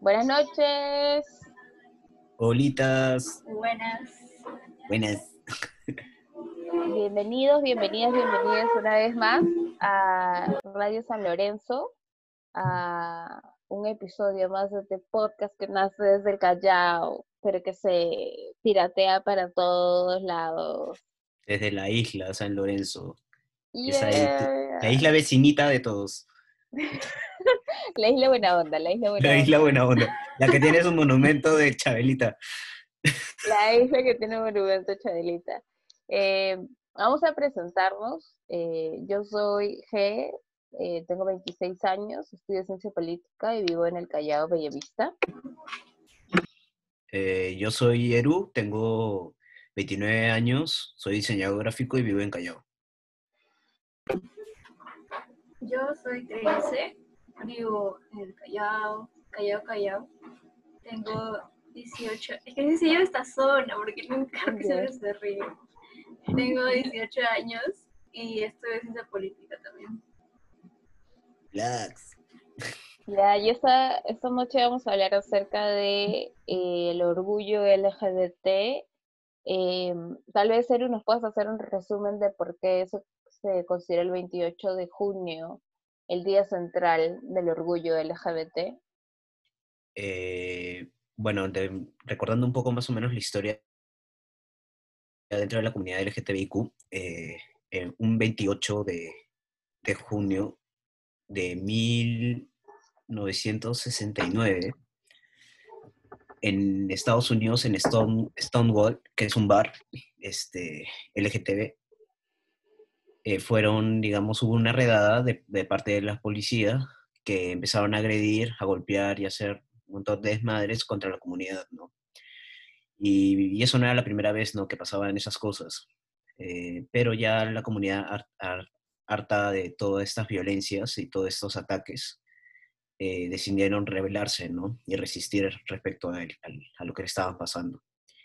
Buenas noches. Holitas. Buenas. Buenas. Bienvenidos, bienvenidas, bienvenidas una vez más a Radio San Lorenzo, a un episodio más de este podcast que nace desde el Callao, pero que se piratea para todos lados. Desde la isla San Lorenzo. Esa. La isla vecinita de todos. La isla buena onda, la isla buena La onda. isla buena onda. La que tiene su monumento de Chabelita. La isla que tiene monumento Chadelita. Eh, vamos a presentarnos. Eh, yo soy G, eh, tengo 26 años, estudio ciencia política y vivo en el Callao Bellavista. Eh, yo soy Eru, tengo 29 años, soy diseñador gráfico y vivo en Callao. Yo soy Trace, vivo en Callao, Callao, Callao. Tengo 18, es que se llama esta zona porque nunca Ya. se se ríe. Tengo 18 años y estudio ciencia política también. Relax. Ya, y esta, esta noche vamos a hablar acerca de eh, el orgullo LGBT. Eh, tal vez, Eru, nos puedas hacer un resumen de por qué eso se considera el 28 de junio, el día central del orgullo LGBT. Eh, bueno, recordando un poco más o menos la historia dentro de la comunidad LGTBIQ, eh, un 28 de, de junio de 1969, en Estados Unidos, en Stone, Stonewall, que es un bar este, LGTB, eh, fueron, digamos, hubo una redada de, de parte de las policías que empezaron a agredir, a golpear y a hacer un montón de desmadres contra la comunidad, ¿no? Y, y eso no era la primera vez, ¿no? Que pasaban esas cosas. Eh, pero ya la comunidad har- har- harta de todas estas violencias y todos estos ataques, eh, decidieron rebelarse, ¿no? Y resistir respecto a, él- a lo que le estaban pasando.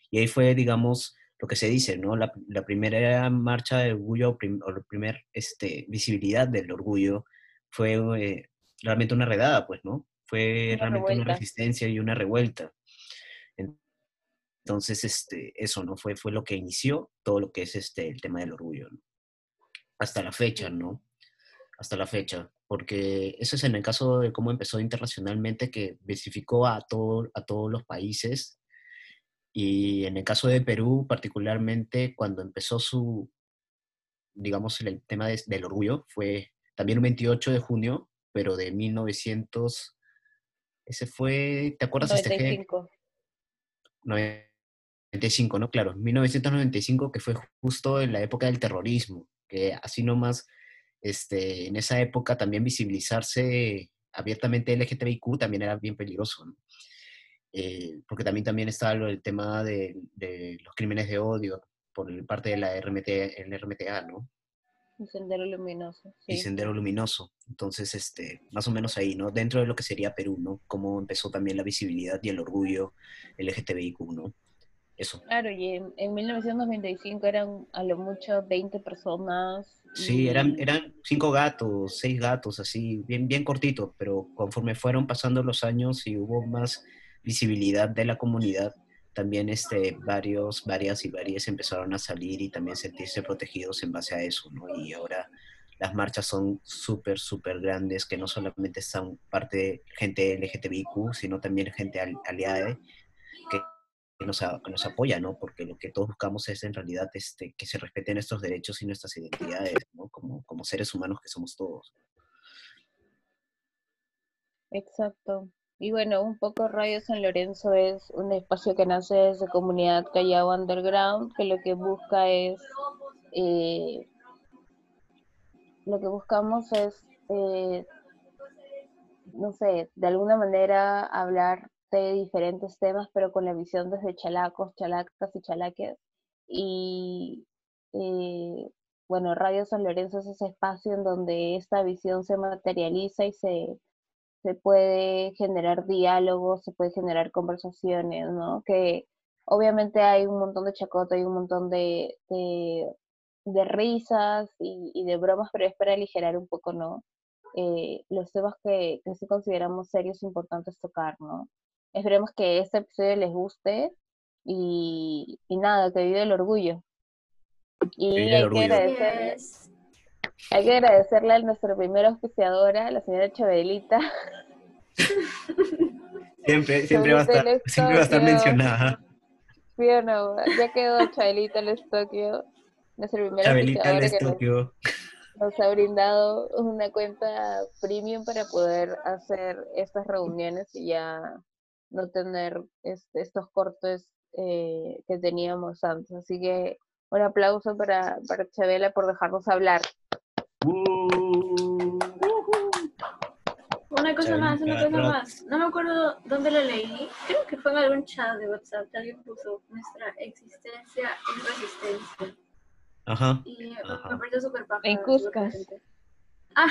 Y ahí fue, digamos, lo que se dice, ¿no? La, la primera marcha de orgullo, o prim- o la primera este, visibilidad del orgullo fue eh, realmente una redada, pues, ¿no? Fue Una realmente revuelta. una resistencia y una revuelta. En- Entonces, este, eso, ¿no? Fue, fue lo que inició todo lo que es este, el tema del orgullo, ¿no? Hasta la fecha, ¿no? Hasta la fecha. Porque eso es en el caso de cómo empezó internacionalmente, que visificó a, todo, a todos los países. Y en el caso de Perú, particularmente, cuando empezó su, digamos, el tema de- del orgullo, fue también un 28 de junio, pero de 1900, ese fue, ¿te acuerdas? Este que 95. 95, ¿no? Claro, 1995, que fue justo en la época del terrorismo, que así nomás, este, en esa época también visibilizarse abiertamente LGTBIQ también era bien peligroso, ¿no? Eh, porque también, también estaba el tema de, de los crímenes de odio por parte de la RMT, el RMTA, ¿no? Un sendero luminoso. y Sí. Sendero Luminoso. Entonces, este, más o menos ahí, ¿no? Dentro de lo que sería Perú, ¿no? Cómo empezó también la visibilidad y el orgullo LGTBIQ, ¿no? Eso. Claro, y en, en 1995 eran a lo mucho 20 personas. Sí, eran, eran cinco gatos, seis gatos, así, bien, bien cortitos, pero conforme fueron pasando los años y hubo más visibilidad de la comunidad, también este, varios, varias y varias empezaron a salir y también sentirse protegidos en base a eso, ¿no? Y ahora las marchas son súper, súper grandes, que no solamente están parte de gente LGTBIQ, sino también gente al- aliada que nos, apoya, ¿no? Porque lo que todos buscamos es en realidad este, que se respeten nuestros derechos y nuestras identidades, ¿no? Como, como seres humanos que somos todos. Exacto. Y bueno, un poco Radio San Lorenzo es un espacio que nace desde comunidad Callao Underground, que lo que busca es, eh, lo que buscamos es, eh, no sé, de alguna manera hablar de diferentes temas, pero con la visión desde chalacos, chalacas y chalaques. Y eh, bueno, Radio San Lorenzo es ese espacio en donde esta visión se materializa y se, se puede generar diálogos, se puede generar conversaciones, ¿no? Que obviamente hay un montón de chacota, hay un montón de, de, risas y, de bromas, pero es para aligerar un poco, ¿no? Eh, los temas que, sí consideramos serios e importantes tocar, ¿no? Esperemos que este episodio les guste y, y nada, que vive el orgullo. Y hay, Que agradecerle, hay que agradecerle a nuestra primera auspiciadora, la señora Chabelita. Siempre, siempre, va a estar, siempre va a estar mencionada. Sí o no, ya quedó Chabelita Les Tokio, nuestra primera Chabelita Tokio. Nos, ha brindado una cuenta premium para poder hacer estas reuniones y ya no tener este, estos cortes eh, que teníamos antes. Así que un aplauso para, para Chabela por dejarnos hablar. Una cosa más, una cosa más. No me acuerdo dónde lo leí. Creo que fue en algún chat de WhatsApp que alguien puso nuestra existencia es resistencia. Ajá. Y me pareció súper paja. En Cuscas. Ah.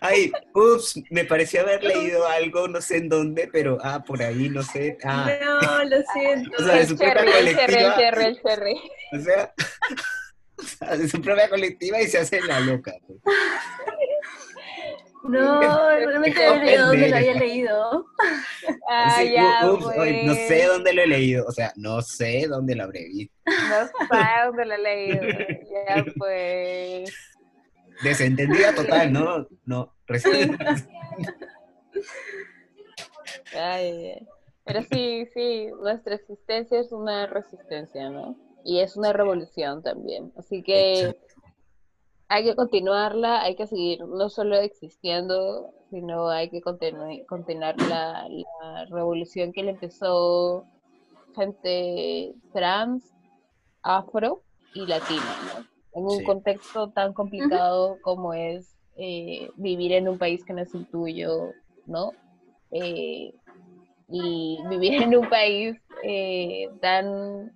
Ay, ups, me pareció haber leído algo, no sé en dónde, pero ah, por ahí, no sé. Ah. No, lo siento. o sea, de su propia colectiva. El cherry, O sea, o sea, de su propia colectiva y se hace la loca. Pues. No, realmente he olvidado dónde lo había leído. Ah, ya, ups, no sé pues. dónde lo he leído, o sea, no sé dónde lo habré visto. No sé dónde lo he leído, ya pues. Desentendida total, ¿no? No, Ay, pero sí, sí, nuestra existencia es una resistencia, ¿no? Y es una revolución también. Así que hay que continuarla, hay que seguir no solo existiendo, sino hay que continuar la, la revolución que le empezó gente trans, afro y latina, ¿no? En un contexto tan complicado como es eh, vivir en un país que no es el tuyo, ¿no? Eh, y vivir en un país eh, tan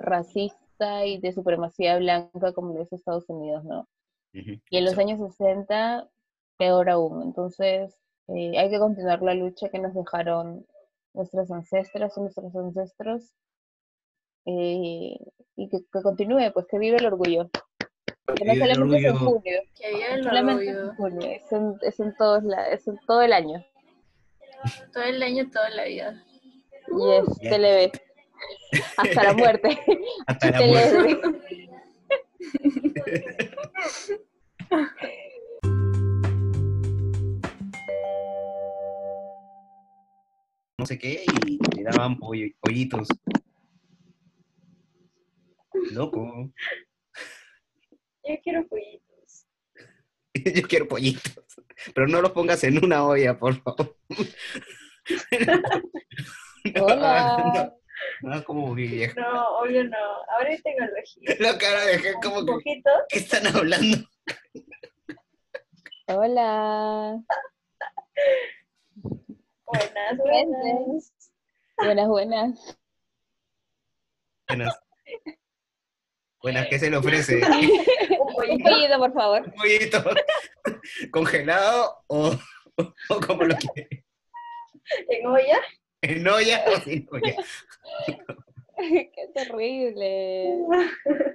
racista y de supremacía blanca como es Estados Unidos, ¿no? Y en los años 60, peor aún. Entonces, hay que continuar la lucha que nos dejaron nuestras ancestras y nuestros ancestros eh, y que, continúe, pues que vive el orgullo. Que no solamente es en junio, que vive el orgullo. en junio, es en, es en, todos la, es en todo el año. Todo el año, toda la vida. Y es yeah. Hasta la muerte. Hasta la muerte. no sé qué y le daban pollitos Loco. Yo quiero pollitos. Yo quiero pollitos. Pero no los pongas en una olla, por favor. Hola. No, como viejo. No, obvio no. Ahora tengo el registro. La cara de como que. ¿Qué están hablando? Hola. Buenas, buenas. Buenas, buenas. Buenas. Buenas, ¿qué se le ofrece? un pollito, por favor. Un pollito. ¿Congelado o, o como lo quiere? ¿En olla? ¿En olla o sin olla? Qué terrible.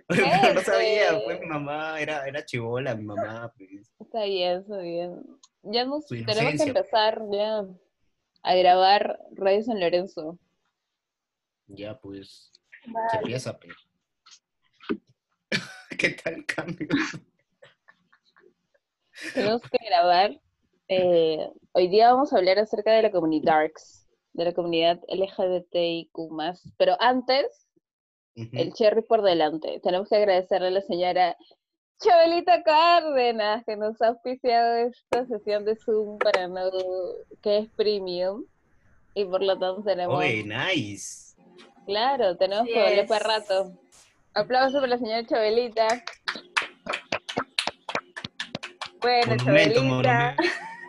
no sabía, pues mi mamá era, era chivola, mi mamá. Pues. Está bien, está bien. Ya nos tenemos que empezar ya a grabar Radio San Lorenzo. Ya, pues. Se empieza, pero. ¿Qué tal cambio? Tenemos que grabar. Eh, hoy día vamos a hablar acerca de la comunidad Darks, de la comunidad LGBTIQ. Pero antes, el cherry por delante. Tenemos que agradecerle a la señora Chabelita Cárdenas que nos ha auspiciado esta sesión de Zoom para no que es premium. Y por lo tanto tenemos. Oye, nice. Claro, tenemos que volver para rato. Aplauso para la señora Chabelita. Bueno, Chabelita.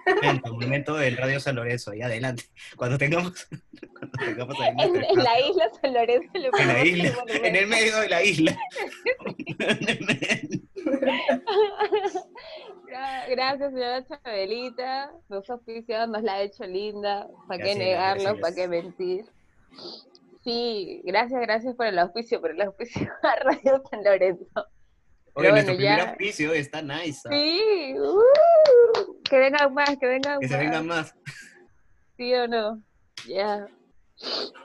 Monumento, monumento del Radio San Lorenzo, ahí adelante. Cuando tengamos, cuando tengamos en, en la isla San Lorenzo. En la isla, en el medio de la isla. Gracias, señora Chabelita. Nos oficios, nos la ha hecho linda. ¿Para qué negarlo? ¿Para qué mentir? Sí, gracias, gracias por el auspicio, por el auspicio a Radio San Lorenzo. Oye, nuestro ya- primer auspicio está nice. Sí, uh, que vengan más, que vengan Que se más. vengan más. ¿Sí o no? Ya.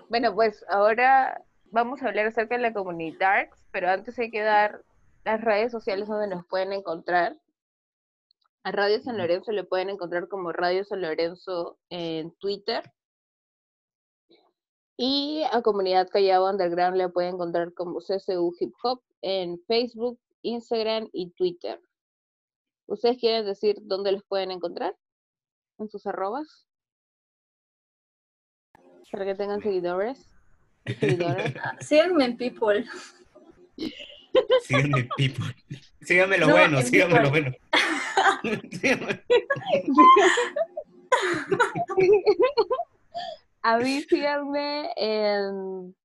Bueno, pues ahora vamos a hablar acerca de la comunidad pero antes hay que dar las redes sociales donde nos pueden encontrar. A Radio San Lorenzo le pueden encontrar como Radio San Lorenzo en Twitter. Y a Comunidad Callao Underground le pueden encontrar como CCU Hip Hop en Facebook, Instagram y Twitter. ¿Ustedes quieren decir dónde los pueden encontrar? ¿En sus arrobas? Para que tengan seguidores. Síganme en People. Síganme, people. Síganme lo No, bueno, en síganme lo bueno. Síganme. A mí síganme en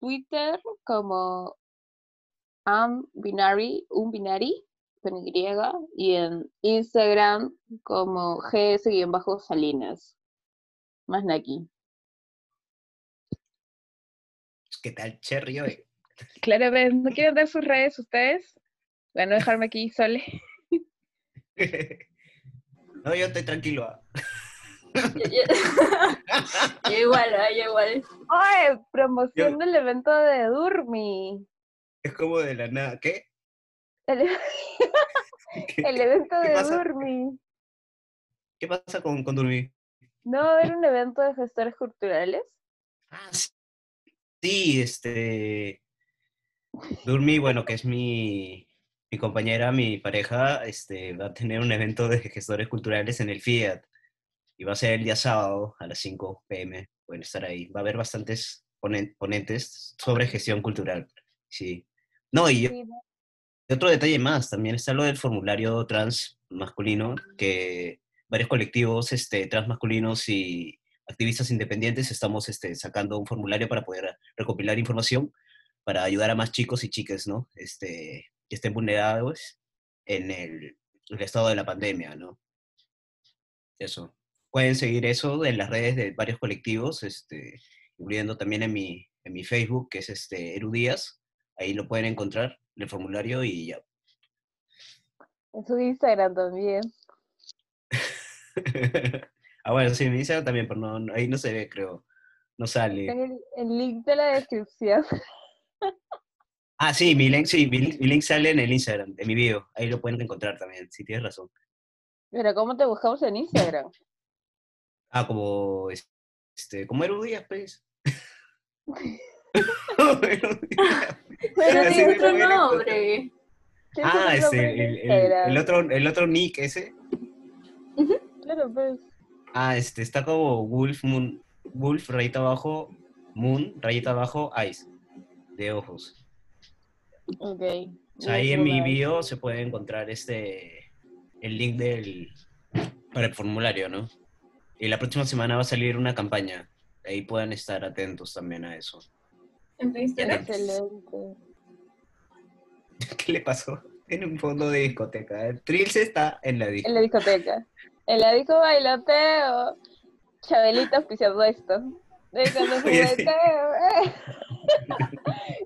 Twitter como ambinary, un binary, con Y, y en Instagram como gs-salinas. Más naki. ¿Qué tal, Cherry? hoy? Claro, ¿ves? ¿no quieren dar sus redes ustedes? Para no dejarme aquí sole. No, yo estoy tranquilo. Yo, yo- yo igual, yo igual. ¡Ay! Promoción del evento de Durmi. Es como de la nada. ¿Qué? El, ¿Qué, el evento qué de pasa? Durmi. qué pasa con, con Durmi? ¿No va a haber un evento de gestores culturales? Ah, sí. Sí, este. Durmi, bueno, que es mi, mi compañera, mi pareja, este, va a tener un evento de gestores culturales en el Fiat. Y va a ser el día sábado a las 5 pm. Pueden estar ahí. Va a haber bastantes ponen- ponentes sobre gestión cultural. Sí. No, y Sí, ¿no? Y otro detalle más, también está lo del formulario trans masculino, que varios colectivos este, trans masculinos y activistas independientes estamos este, sacando un formulario para poder recopilar información para ayudar a más chicos y chicas, ¿no? Este, que estén vulnerados en el, el estado de la pandemia, ¿no? Eso. Pueden seguir eso en las redes de varios colectivos, este, incluyendo también en mi, en mi Facebook, que es este, Erudías. Ahí lo pueden encontrar, el formulario y ya. En su Instagram también. ah, bueno, sí, mi Instagram también, pero no, no- ahí no se ve, creo. No sale. Está en el, el link de la descripción. Ah, sí, mi link, sí, mi link, mi link sale en el Instagram, en mi video. Ahí lo pueden encontrar también, si tienes razón. Pero ¿cómo te buscamos en Instagram? Ah, como, este, como Erudías, pues. Pero tiene otro nombre. Ah, nombre el, otro, el otro nick ese. Claro, pues. Ah, este, está como Wolf Moon, Wolf, rayita abajo, Moon, rayita abajo, Ice, de ojos. Ok. O sea, ahí en mi bio se puede encontrar este, el link del, para el formulario, ¿no? Y la próxima semana va a salir una campaña. Ahí pueden estar atentos también a eso. En. Excelente. ¿Qué le pasó? En un fondo de discoteca. El Trilce está en la En discoteca. la discoteca. En la disco bailoteo. Chabelita auspiciando esto. De cuando Oye, sí. jugueteo. eh.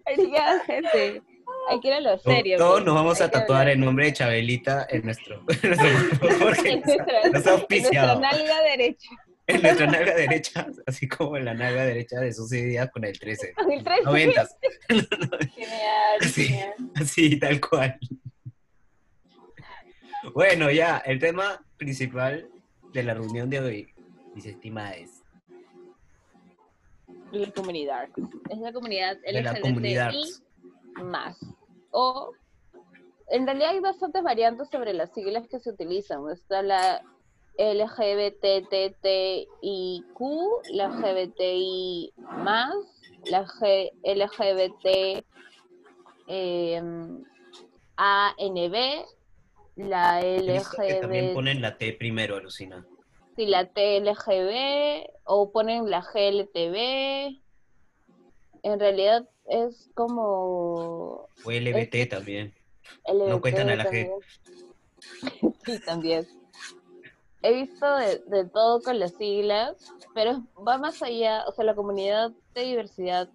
Oigan, gente. Hay que ir a lo serio. Todos pues. nos vamos a tatuar el nombre de Chabelita en nuestro, en nuestro porque En nuestra, nos ha en nuestra auspiciado. nalga derecha. En nuestra nalga derecha, así como en la nalga derecha de sus con el 13. Con el 13. Noventas. Genial, Sí. genial. Así, tal cual. Bueno, ya, el tema principal de la reunión de hoy, mis estimadas, La comunidad. Es la comunidad de la comunidad. Más. O, en realidad hay bastantes variantes sobre las siglas que se utilizan. Está la LGBTTIQ, la GBTI más, la G- LGBT em, ANB, la visto que también LGBT, ponen la T primero, alucina. sí, la TLGB, o ponen la GLTB. En realidad es como O LBT también. LGBT No cuentan a la G. también. sí, también. he visto de, de, todo con las siglas, pero va más allá, o sea, la comunidad de diversidad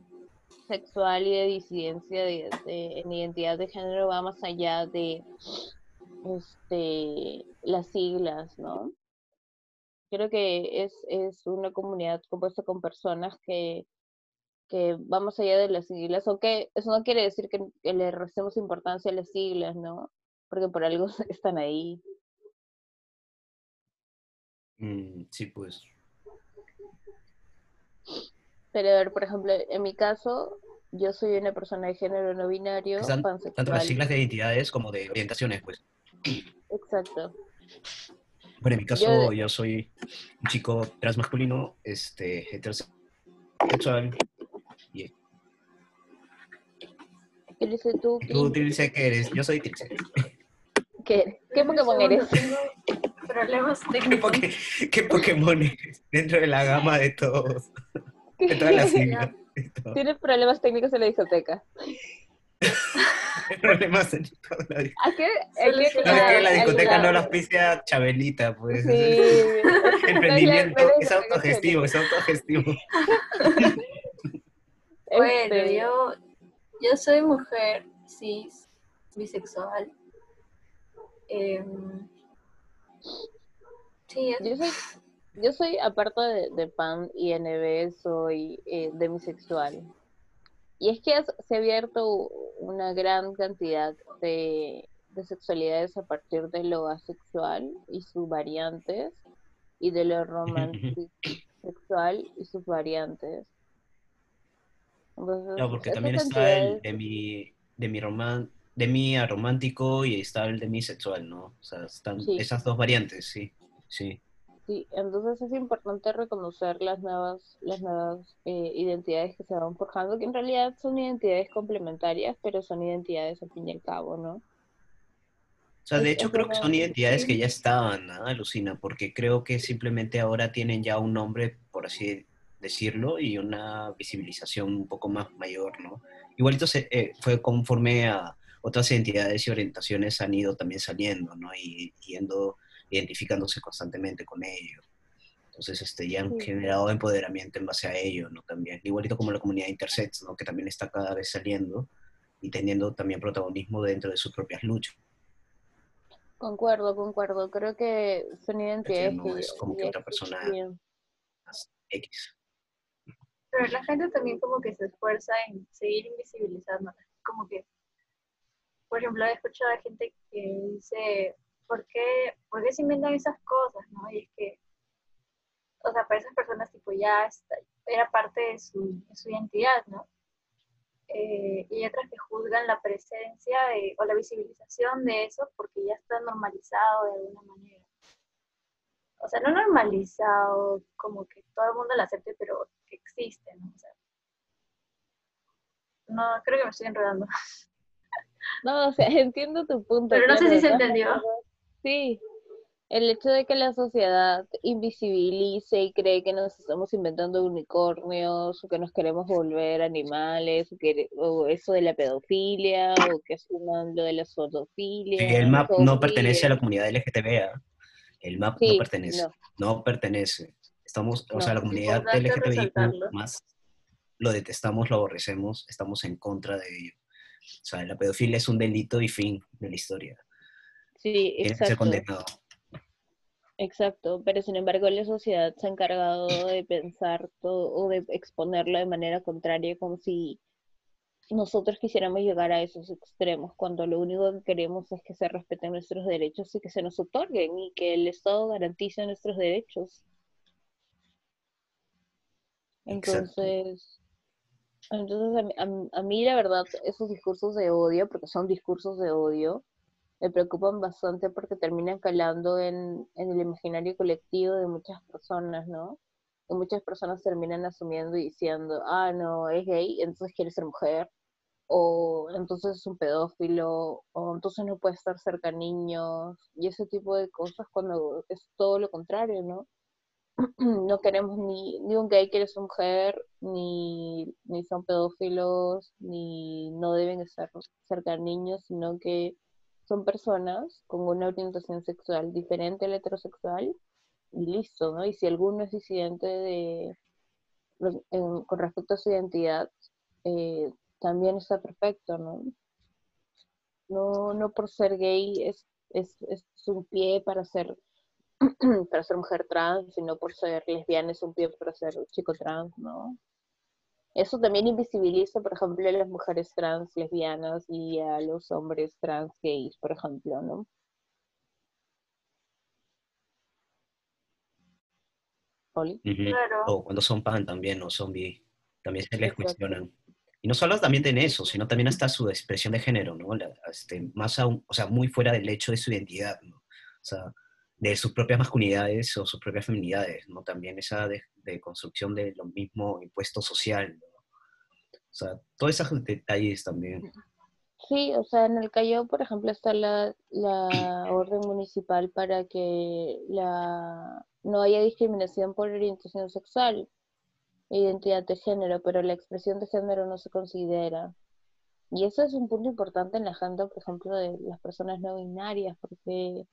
sexual y de disidencia de, en identidad de género va más allá de este, las siglas, ¿no? Creo que es, es una comunidad compuesta con personas que, que va más allá de las siglas, aunque eso no quiere decir que, que le restemos importancia a las siglas, ¿no? Porque por algo están ahí. Mm, sí, pues. Pero a ver, por ejemplo, en mi caso, yo soy una persona de género no binario, Tanto las siglas de identidades como de orientaciones, pues. Exacto. Bueno, en mi caso, yo, soy un chico transmasculino, este, heterosexual. Y... ¿Qué dices tú? ¿Tú, Tilce, qué eres? Yo soy Tilce. ¿Qué, ¿Qué Pokémon eres? Problemas técnicos. ¿Qué, ¿Qué, Pokémon eres? Dentro de la gama de todos. De todas las siglas. Tienes problemas técnicos en la discoteca. problemas en la discoteca. que la discoteca no la auspicia Chabelita, pues. Sí. Emprendimiento, es autogestivo, es autogestivo. Bueno, yo, yo soy mujer cis, bisexual. Eh, sí, yo soy yo soy, aparte de, de PAN y NB, soy eh, demisexual. Y es que se ha abierto una gran cantidad de, de sexualidades a partir de lo asexual y sus variantes, y de lo romántico sexual y sus variantes. No, porque también está el de mi, de mi román, de mi aromántico y está el de mi sexual, ¿no? O sea, están esas dos variantes, sí, sí. Sí, entonces es importante reconocer las nuevas, las nuevas eh, identidades que se van forjando, que en realidad son identidades complementarias, pero son identidades al fin y al cabo, ¿no? O sea, de hecho creo que son identidades que ya estaban, ¿no? Alucina, porque creo que simplemente ahora tienen ya un nombre, por así decirlo, y una visibilización un poco más mayor, ¿no? Igualito se, eh, fue conforme a otras identidades y orientaciones han ido también saliendo, ¿no? Y yendo identificándose constantemente con ello. Entonces, este, ya han generado empoderamiento en base a ello, ¿no? También, igualito como la comunidad intersex, ¿no? Que también está cada vez saliendo y teniendo también protagonismo dentro de sus propias luchas. Concuerdo, concuerdo. Creo que son identidades no es como que otra persona X. Pero la gente también como que se esfuerza en seguir invisibilizando. Como que, por ejemplo, he escuchado a gente que dice, ¿por qué, ¿por qué se inventan esas cosas? ¿no? Y es que, o sea, para esas personas, tipo, ya era parte de su, su identidad, ¿no? Eh, y otras que juzgan la presencia o la visibilización de eso porque ya está normalizado de alguna manera. O sea, no normalizado como que todo el mundo lo acepte, pero que existe, ¿no? O sea, no, creo que me estoy enredando. No, o sea, entiendo tu punto. Pero no sé si se entendió. Sí, el hecho de que la sociedad invisibilice y cree que nos estamos inventando unicornios o que nos queremos volver animales o, que, o eso de la pedofilia o que asuman lo de la zoofilia. el MAP no pertenece a la comunidad LGTB. El MAP no pertenece. No. pertenece. Estamos, o sea, la comunidad LGTBI más lo detestamos, lo aborrecemos, estamos en contra de ello. O sea, la pedofilia es un delito y fin de la historia. Sí, exacto. Exacto, pero sin embargo la sociedad se ha encargado de pensar todo o de exponerlo de manera contraria, como si nosotros quisiéramos llegar a esos extremos, cuando lo único que queremos es que se respeten nuestros derechos y que se nos otorguen y que el Estado garantice nuestros derechos. Entonces, entonces a, a mí la verdad, esos discursos de odio, porque son discursos de odio, me preocupan bastante porque terminan calando en, el imaginario colectivo de muchas personas, ¿no? Y muchas personas terminan asumiendo y diciendo, ah, no, es gay, entonces quiere ser mujer, o entonces es un pedófilo, o entonces no puede estar cerca a niños, y ese tipo de cosas cuando es todo lo contrario, ¿no? no queremos ni, ni un gay quiere ser mujer, ni, ni son pedófilos, ni no deben estar cerca a niños, sino que son personas con una orientación sexual diferente al heterosexual y listo, ¿no? Y si alguno es disidente de, con respecto a su identidad, eh, también está perfecto, ¿no? No, no por ser gay es, es, es un pie para ser para ser mujer trans, sino por ser lesbiana es un pie para ser chico trans, ¿no? Eso también invisibiliza, por ejemplo, a las mujeres trans lesbianas y a los hombres trans gays, por ejemplo, ¿no? O cuando son pan también, o zombie, también se les cuestionan. Y no solo también en eso, sino también hasta su expresión de género, ¿no? este, más aún, o sea, muy fuera del hecho de su identidad, ¿no? O sea, de sus propias masculinidades o sus propias feminidades, ¿no? También esa de, construcción de lo mismo impuesto social, ¿no? O sea, todos esos detalles también. Sí, o sea, en el Callao, por ejemplo, está la, la orden municipal para que la, no haya discriminación por orientación sexual, identidad de género, pero la expresión de género no se considera. Y eso es un punto importante en la agenda, por ejemplo, de las personas no binarias, porque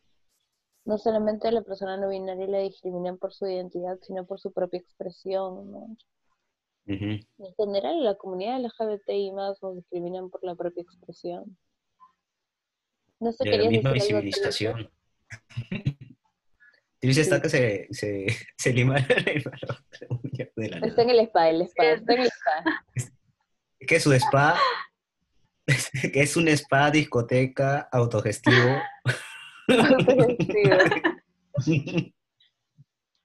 no solamente a la persona no binaria la discriminan por su identidad, sino por su propia expresión. En general, la comunidad LGBTI más nos discriminan por la propia expresión. No sé, la misma visibilización. Dice está que se, se, se lima de la Está en el spa, el spa, está en el spa. que su spa, que es un spa, discoteca, autogestivo.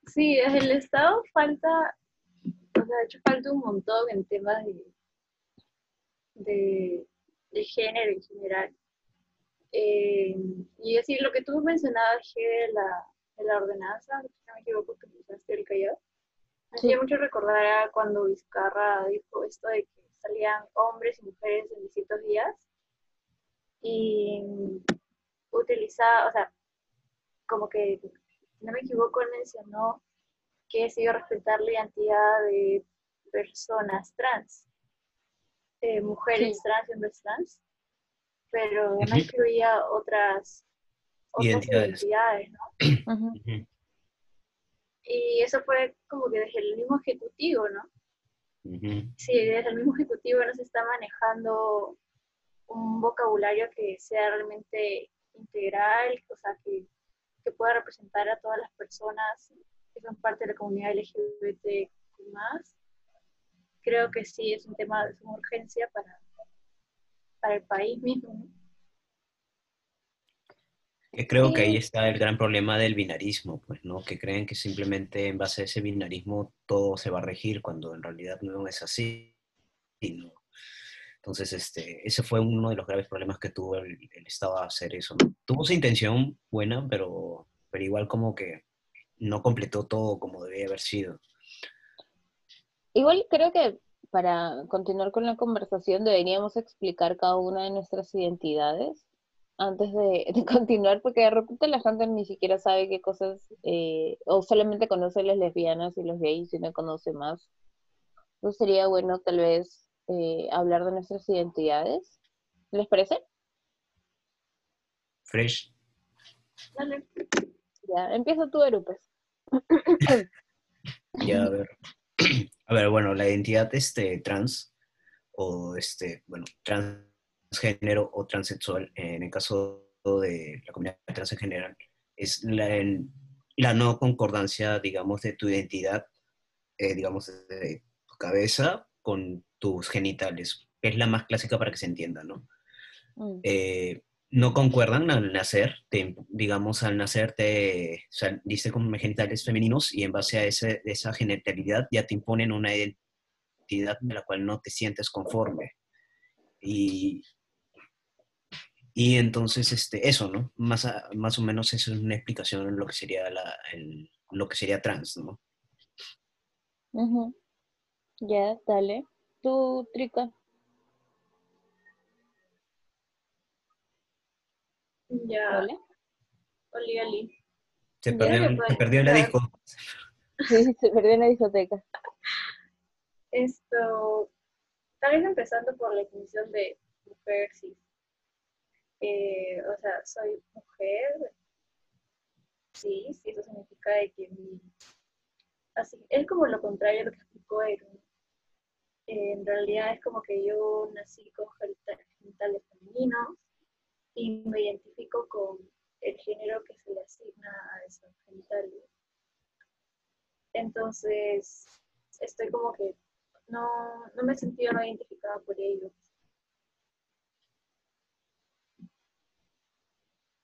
sí, en el Estado falta, o sea, de hecho falta un montón en temas de, de, género en general. Eh, y decir, lo que tú mencionabas, de la, de la ordenanza, si no me equivoco, que usaste el callado, me hacía mucho recordar a cuando Vizcarra dijo esto de que salían hombres y mujeres en distintos días y utilizaba, o sea, como que, si no me equivoco, él mencionó que se iba a respetar la identidad de personas trans, mujeres trans y hombres trans, pero no incluía otras, otras identidades, ¿no? Y eso fue como que desde el mismo ejecutivo, ¿no? Sí, desde el mismo ejecutivo no se está manejando un vocabulario que sea realmente integral, o sea, que, que pueda representar a todas las personas que son parte de la comunidad LGBT más. Creo que sí es un tema de suma urgencia para, para el país mismo. Creo que ahí está el gran problema del binarismo, pues, ¿no? Que creen que simplemente en base a ese binarismo todo se va a regir, cuando en realidad no es así. ¿no? Entonces, este, ese fue uno de los graves problemas que tuvo el, Estado a hacer eso. Tuvo su intención buena, pero, pero igual como que no completó todo como debía haber sido. Igual creo que para continuar con la conversación deberíamos explicar cada una de nuestras identidades antes de, continuar, porque de repente la gente ni siquiera sabe qué cosas, eh, o solamente conoce las lesbianas y los gays y no conoce más. Entonces sería bueno tal vez eh, hablar de nuestras identidades. ¿Les parece? Fresh. Dale. Ya, empieza tú, Erupes. ya, a ver. A ver, bueno, la identidad este, trans, o este, bueno, transgénero o transexual, en el caso de la comunidad trans en general, es la, la no concordancia, digamos, de tu identidad, eh, digamos, de tu cabeza con tus genitales. Es la más clásica para que se entienda, ¿no? Mm. Eh, no concuerdan al nacer, digamos, al nacer te, o sea, dice con genitales femeninos y en base a ese, esa genitalidad ya te imponen una identidad de la cual no te sientes conforme. Y, y entonces, este, eso, ¿no? Más, más o menos eso es una explicación en lo que sería, la, lo que sería trans, ¿no? Ya, dale. Tú, Trica. Ya. ¿Vale? Oli, oli. Se perdió, se perdió en la disco. Sí, se perdió en la discoteca. Esto, tal vez empezando por la definición de mujer, sí. Eh, o sea, soy mujer, sí, sí, eso significa de que así, es como lo contrario a lo que explicó Aaron. en realidad es como que yo nací con genitales femeninos y me identifico con el género que se le asigna a esos genitales. Entonces, estoy como que no, no me he sentido no identificada por ellos.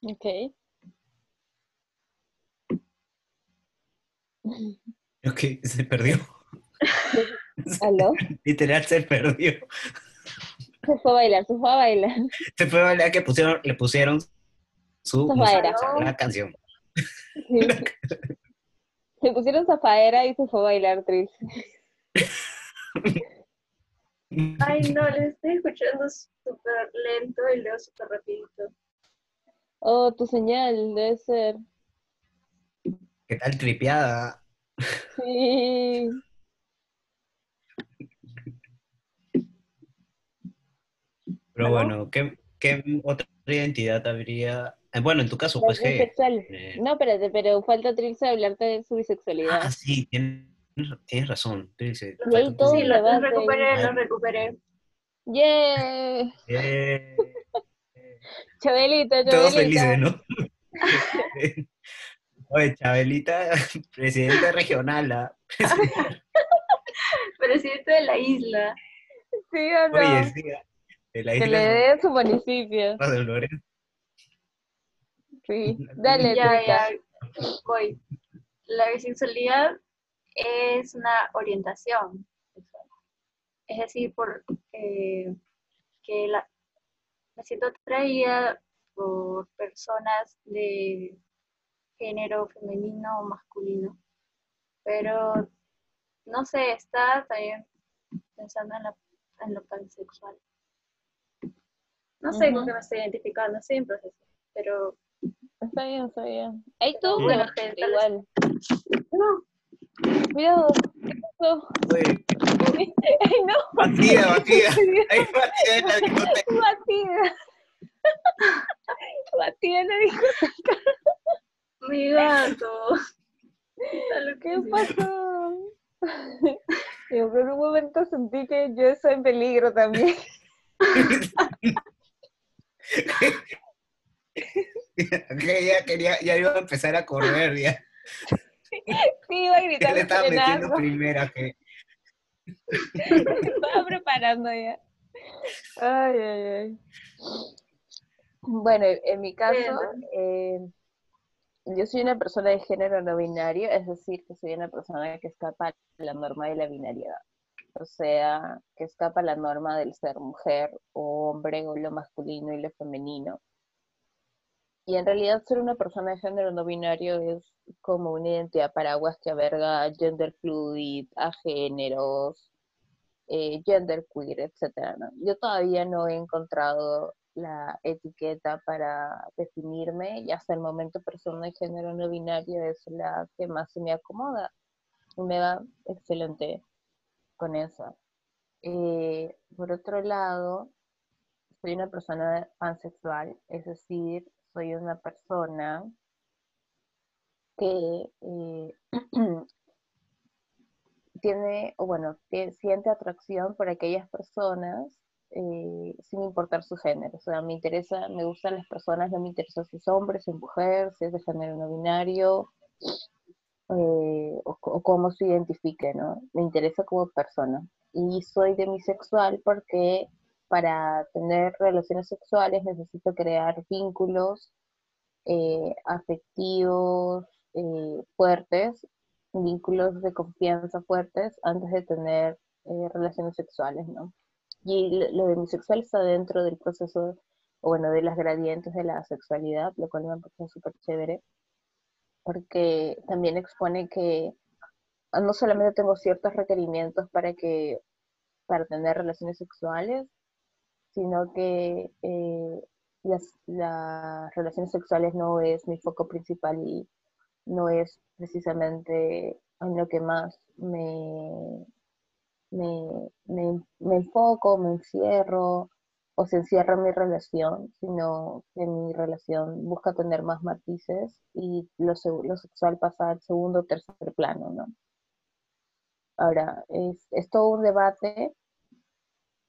Ok. Ok, se perdió. ¿Aló? Literal se perdió. Se fue a bailar, se fue a bailar. Se fue a bailar que pusieron, le pusieron su Zafaera. música, la canción. Sí. Se pusieron zafaera y se fue a bailar Tris. Ay, no, les estoy escuchando súper lento y leo súper rapidito. Oh, tu señal, debe ser. ¿Qué tal tripeada? Sí. Pero ¿Aló? bueno, ¿qué, qué otra identidad habría? Eh, Bueno, en tu caso, pues, ¿qué? bisexual. Eh, No, espérate, pero falta Trilce hablarte de su bisexualidad. Ah, sí, tienes, tienes razón. Trilce, Y ahí falta todo Sí, lo, lo recuperé, lo recuperé. ¡Yeah! Eh, Chabelita, todos Chabelita. felices, ¿no? Oye, Chabelita, presidente regional. ¿ah? Presidente de la isla. ¿Sí o no? Oye, sí, ¿ah? de la que isla le dé su municipio. de Dolores. Sí. Dale, Ya, ya, voy. La bisexualidad es una orientación sexual. Es decir, por eh, que la, me siento atraída por personas de género femenino o masculino. Pero, no sé, está también pensando en, la, en lo pansexual. No sé con Ujú. qué me estoy identificando, estoy en proceso. Pero, Está bien, está bien. Hay todo un Bueno, igual. no, Cuidado. ¿Qué pasó? Oye, Ay, no. batida, batida. Ahí batida en la discoteca. Batida. Batida en la discoteca. mi gato. ¿Qué pasó? Digo, por un momento sentí que yo estoy en peligro también. Que ya quería, ya iba a empezar a correr, ya. Sí, iba a gritar le estaba metiendo primera que. Estaba preparando ya. Ay, ay, ay. Bueno, en mi caso, eh, yo soy una persona de género no binario, es decir, que soy una persona que escapa a la norma de la binariedad. O sea, que escapa a la norma del ser mujer o hombre o lo masculino y lo femenino. Y en realidad ser una persona de género no binario es como una identidad paraguas que aberga gender fluid, a géneros, eh, gender queer, ¿no? Yo todavía no he encontrado la etiqueta para definirme y hasta el momento persona de género no binario es la que más se me acomoda y me va excelente con eso. Eh, por otro lado, soy una persona pansexual, es decir, soy una persona que eh, tiene, o bueno, que siente atracción por aquellas personas eh, sin importar su género. O sea, me interesa, me gustan las personas, no me interesa si es hombre, si es mujer, si es de género no binario, eh, o, o cómo se identifique, ¿no? Me interesa como persona. Y soy demisexual porque para tener relaciones sexuales necesito crear vínculos eh, afectivos eh, fuertes, vínculos de confianza fuertes antes de tener eh, relaciones sexuales, ¿no? Y lo, lo demisexual está dentro del proceso, o bueno, de las gradientes de la sexualidad, lo cual me parece súper chévere, porque también expone que ah, no solamente tengo ciertos requerimientos para que para tener relaciones sexuales, sino que eh, las, relaciones sexuales no es mi foco principal y no es precisamente en lo que más me, me, me, me enfoco, me encierro, o se encierra en mi relación, sino que mi relación busca tener más matices y lo, lo sexual pasa al segundo o tercer plano, ¿no? Ahora, es, es todo un debate,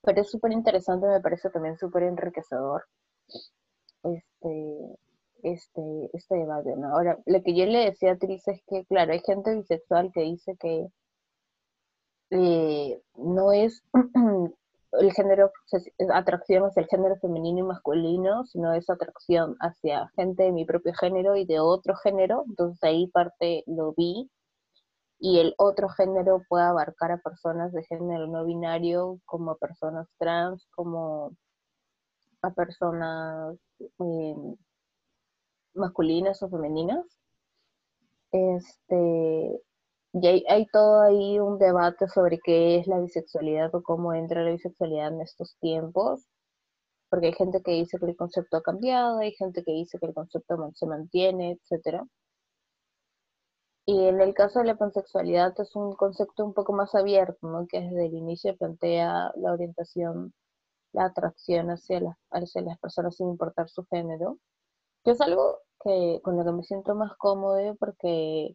pero es súper interesante, me parece también súper enriquecedor este, este, este debate, ¿no? Ahora, lo que yo le decía a Tris es que, claro, hay gente bisexual que dice que eh, no es el género, atracción hacia el género femenino y masculino, sino es atracción hacia gente de mi propio género y de otro género, entonces ahí parte lo vi, y el otro género puede abarcar a personas de género no binario, como a personas trans, como a personas eh, masculinas o femeninas. Este, y hay, todo ahí un debate sobre qué es la bisexualidad o cómo entra la bisexualidad en estos tiempos, porque hay gente que dice que el concepto ha cambiado, hay gente que dice que el concepto se mantiene, etcétera. Y en el caso de la pansexualidad es un concepto un poco más abierto, ¿no? que desde el inicio plantea la orientación, la atracción hacia las, hacia las personas sin importar su género, que es algo que con lo que me siento más cómodo porque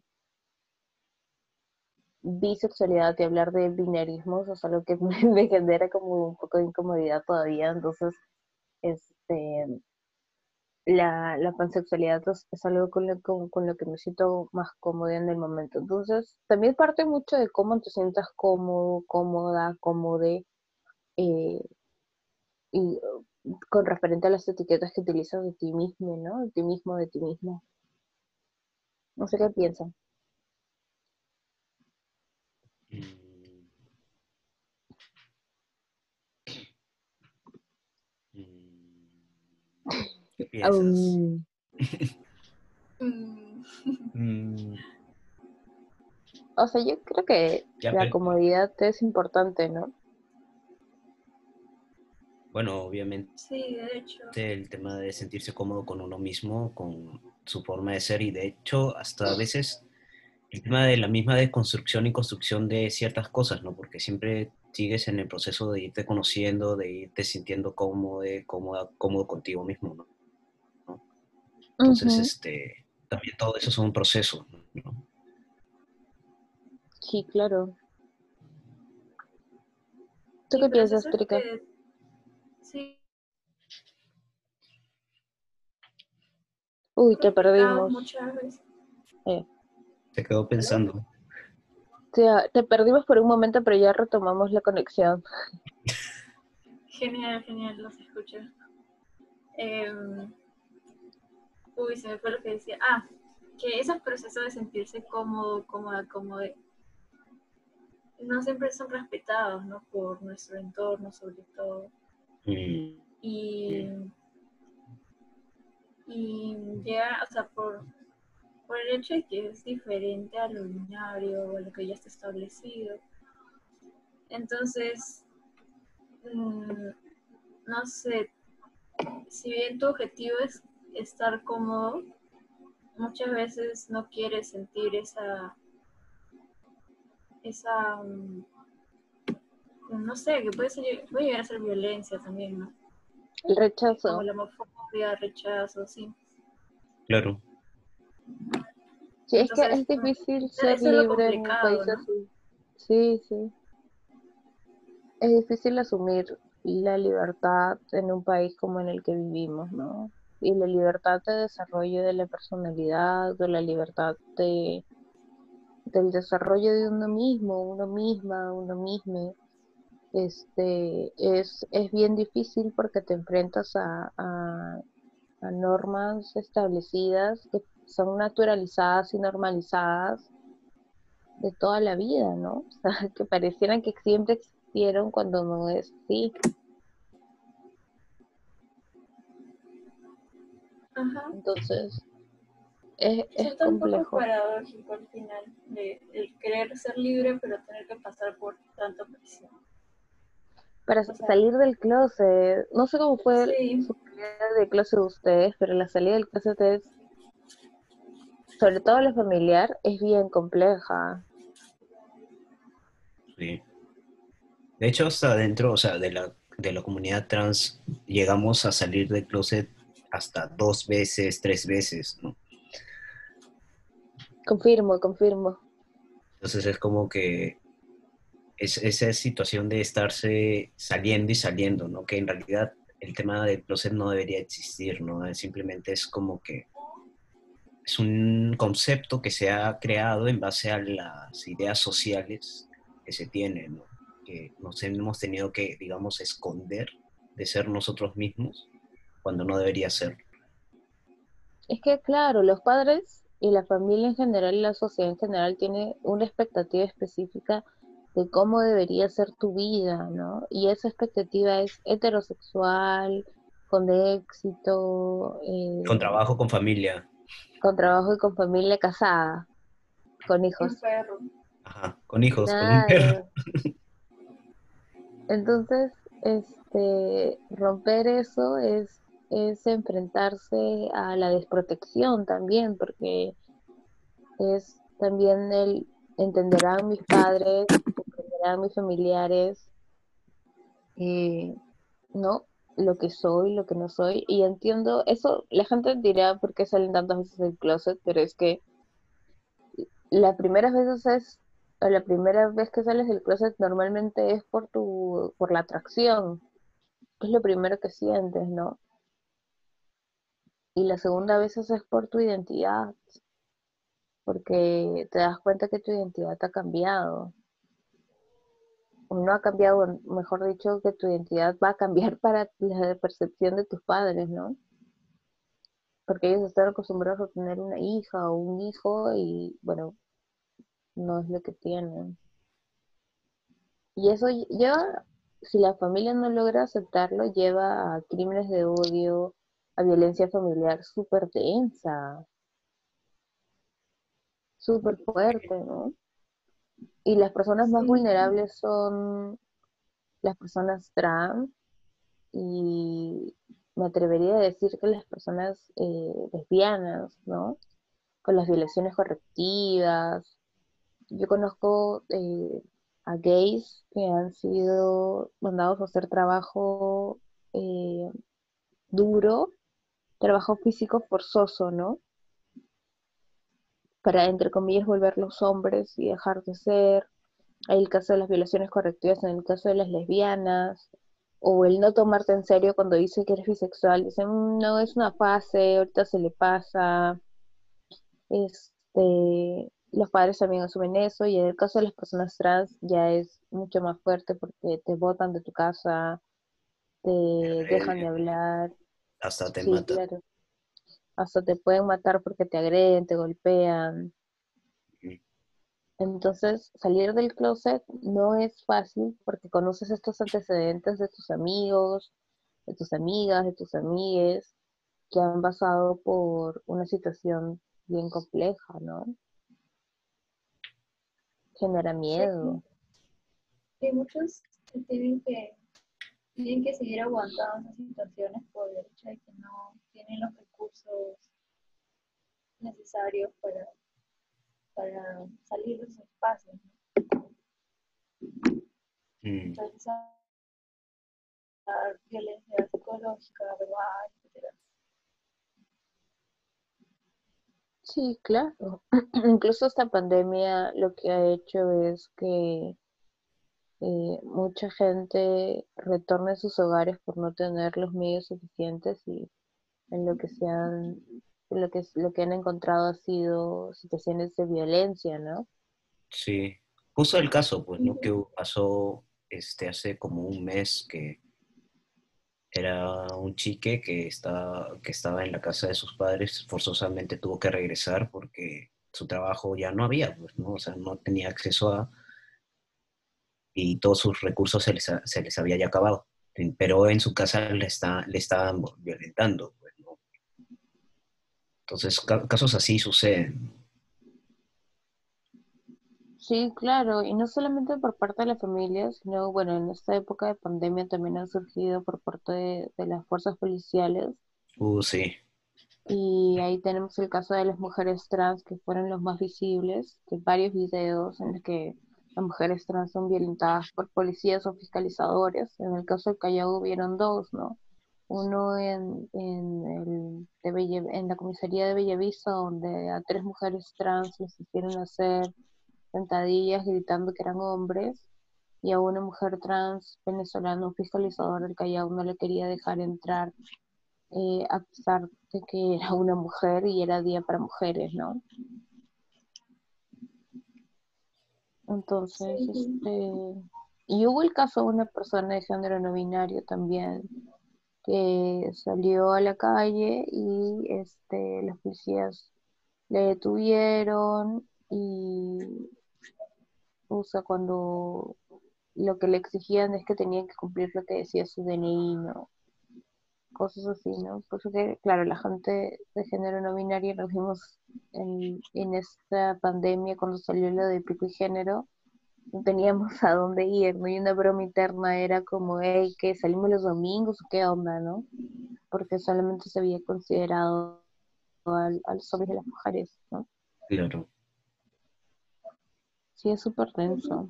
bisexualidad y hablar de binarismos es algo que me, genera como un poco de incomodidad todavía, entonces este la, la pansexualidad es, algo con lo, con, lo, que me siento más cómoda en el momento. Entonces, también parte mucho de cómo te sientas cómodo, cómoda, cómode, eh, y con referente a las etiquetas que utilizas de ti mismo, ¿no? De ti mismo, de ti mismo. No sé qué piensan. ¿Qué piensas? Mm. O sea, yo creo que la comodidad es importante, ¿no? Bueno, obviamente. Sí, de hecho. El tema de sentirse cómodo con uno mismo, con su forma de ser y de hecho hasta a veces el tema de la misma deconstrucción y construcción de ciertas cosas, ¿no? Porque siempre sigues en el proceso de irte conociendo, de irte sintiendo cómodo, cómodo, cómodo contigo mismo, ¿no? Entonces, este, también todo eso es un proceso, ¿no? Sí, claro. ¿Tú qué piensas, Trika? Sí. Uy, te perdimos. Muchas veces. Eh. Te quedó pensando. te perdimos por un momento, pero ya retomamos la conexión. Genial, genial, los escucho. Eh, uy, se me fue lo que decía. Ah, que esos procesos de sentirse cómodo, cómoda, cómodo, no siempre son respetados, ¿no? Por nuestro entorno, sobre todo. Mm. Y, y llega, o sea, por, por el hecho de que es diferente a lo binario o a lo que ya está establecido. Entonces, mm, no sé, si bien tu objetivo es estar cómodo, muchas veces no quieres sentir esa, esa, mm, no sé, que puede, ser, puede llegar a ser violencia también, ¿no? El rechazo. Como la homofobia, rechazo, sí. Claro. Sí, es que es difícil ser libre en un país así. Sí, sí. Es difícil asumir la libertad en un país como en el que vivimos, ¿no? Y la libertad de desarrollo de la personalidad, o la libertad de, del desarrollo de uno mismo, uno misma, uno mismo, este, es, es bien difícil porque te enfrentas a, a, normas establecidas que son naturalizadas y normalizadas de toda la vida, ¿no? O sea, que parecieran que siempre existieron cuando no es así. Entonces, es, es, complejo. un poco paradójico al final, de el querer ser libre, pero tener que pasar por tanta presión. Para salir del closet, no sé cómo fue su salida del closet de ustedes, pero la salida del closet es, sobre todo la familiar, es bien compleja. Sí. De hecho, hasta dentro, o sea, de la de la comunidad trans llegamos a salir del closet hasta dos veces, tres veces, ¿no? Confirmo, confirmo. Entonces es como que es esa situación de estarse saliendo y saliendo, ¿no? Que en realidad el tema del closet no debería existir, ¿no? Simplemente es como que es un concepto que se ha creado en base a las ideas sociales que se tienen, ¿no? que nos hemos tenido que, digamos, esconder de ser nosotros mismos cuando no debería ser. Es que, claro, los padres y la familia en general y la sociedad en general tiene una expectativa específica de cómo debería ser tu vida, ¿no? Y esa expectativa es heterosexual, con éxito. Eh, con trabajo, con familia. Con trabajo y con familia casada, con hijos. Ajá, con hijos, con un perro. Entonces, este, romper eso es, es enfrentarse a la desprotección también, porque es también el entenderán mis padres, entenderán mis familiares, eh, ¿no? Lo que soy, lo que no soy. Y entiendo, eso la gente dirá por qué salen tantas veces del closet, pero es que las primeras veces es la primera vez que sales del closet normalmente es por tu, por la atracción, es lo primero que sientes, ¿no? Y la segunda vez es por tu identidad, porque te das cuenta que tu identidad ha cambiado. No ha cambiado, mejor dicho, que tu identidad va a cambiar para la percepción de tus padres, ¿no? Porque ellos están acostumbrados a tener una hija o un hijo y, bueno, no es lo que tienen. Y eso lleva, si la familia no logra aceptarlo, lleva a crímenes de odio, a violencia familiar súper densa, súper fuerte, ¿no? Y las personas más vulnerables son las personas trans y me atrevería a decir que las personas eh, lesbianas, ¿no? Con las violaciones correctivas, yo conozco eh, a gays que han sido mandados a hacer trabajo eh, duro, trabajo físico forzoso, ¿no? Para, entre comillas, volverlos hombres y dejar de ser. Hay el caso de las violaciones correctivas en el caso de las lesbianas, o el no tomarte en serio cuando dice que eres bisexual. Dicen, mm, no, es una fase, ahorita se le pasa. Este, los padres también asumen eso y en el caso de las personas trans ya es mucho más fuerte porque te botan de tu casa, te dejan de hablar. Hasta te matan. Hasta te pueden matar porque te agreden, te golpean. Entonces, salir del closet no es fácil porque conoces estos antecedentes de tus amigos, de tus amigas, de tus amigues, que han pasado por una situación bien compleja, ¿no? genera miedo. Sí, muchos tienen que, tienen que seguir aguantando esas situaciones por el hecho de que no tienen los recursos necesarios para, para salir de esos espacios. Mm. violencia psicológica, verbal, etcétera. Sí, claro. Incluso esta pandemia lo que ha hecho es que eh, mucha gente retorne a sus hogares por no tener los medios suficientes y en lo que se han, lo que lo que han encontrado ha sido situaciones de violencia, ¿no? Sí, justo el caso, pues, ¿no? Que pasó este hace como un mes que era un chique que, estaba, que estaba en la casa de sus padres, forzosamente tuvo que regresar porque su trabajo ya no había, pues, ¿no? O sea, no tenía acceso a... y todos sus recursos se les, se les había ya acabado. Pero en su casa le, está, le estaban violentando, pues, ¿no? Entonces, casos así suceden. Sí, claro, y no solamente por parte de la familia, sino, bueno, en esta época de pandemia también han surgido por parte de, las fuerzas policiales. Uh, sí. Y ahí tenemos el caso de las mujeres trans que fueron los más visibles, de varios videos en los que las mujeres trans son violentadas por policías o fiscalizadores. En el caso del Callao hubieron dos, ¿no? Uno en, en, el, en la comisaría de Bellavista, donde a tres mujeres trans les hicieron hacer sentadillas gritando que eran hombres, y a una mujer trans venezolana, un fiscalizador del Callao, no le quería dejar entrar eh, a pesar de que era una mujer y era día para mujeres, ¿no? Entonces, este, y hubo el caso de una persona de género no binario también, que salió a la calle y este, los policías le detuvieron y o sea, cuando lo que le exigían es que tenía que cumplir lo que decía su DNI, ¿no? Cosas así, ¿no? Por eso que, claro, la gente de género no binario nos vimos en, en esta pandemia cuando salió lo de pico y género, no teníamos a dónde ir, ¿no? Y una broma interna era como, hey, que salimos los domingos o qué onda, ¿no? Porque solamente se había considerado al, a los hombres y las mujeres, ¿no? Claro. Sí, es súper tenso.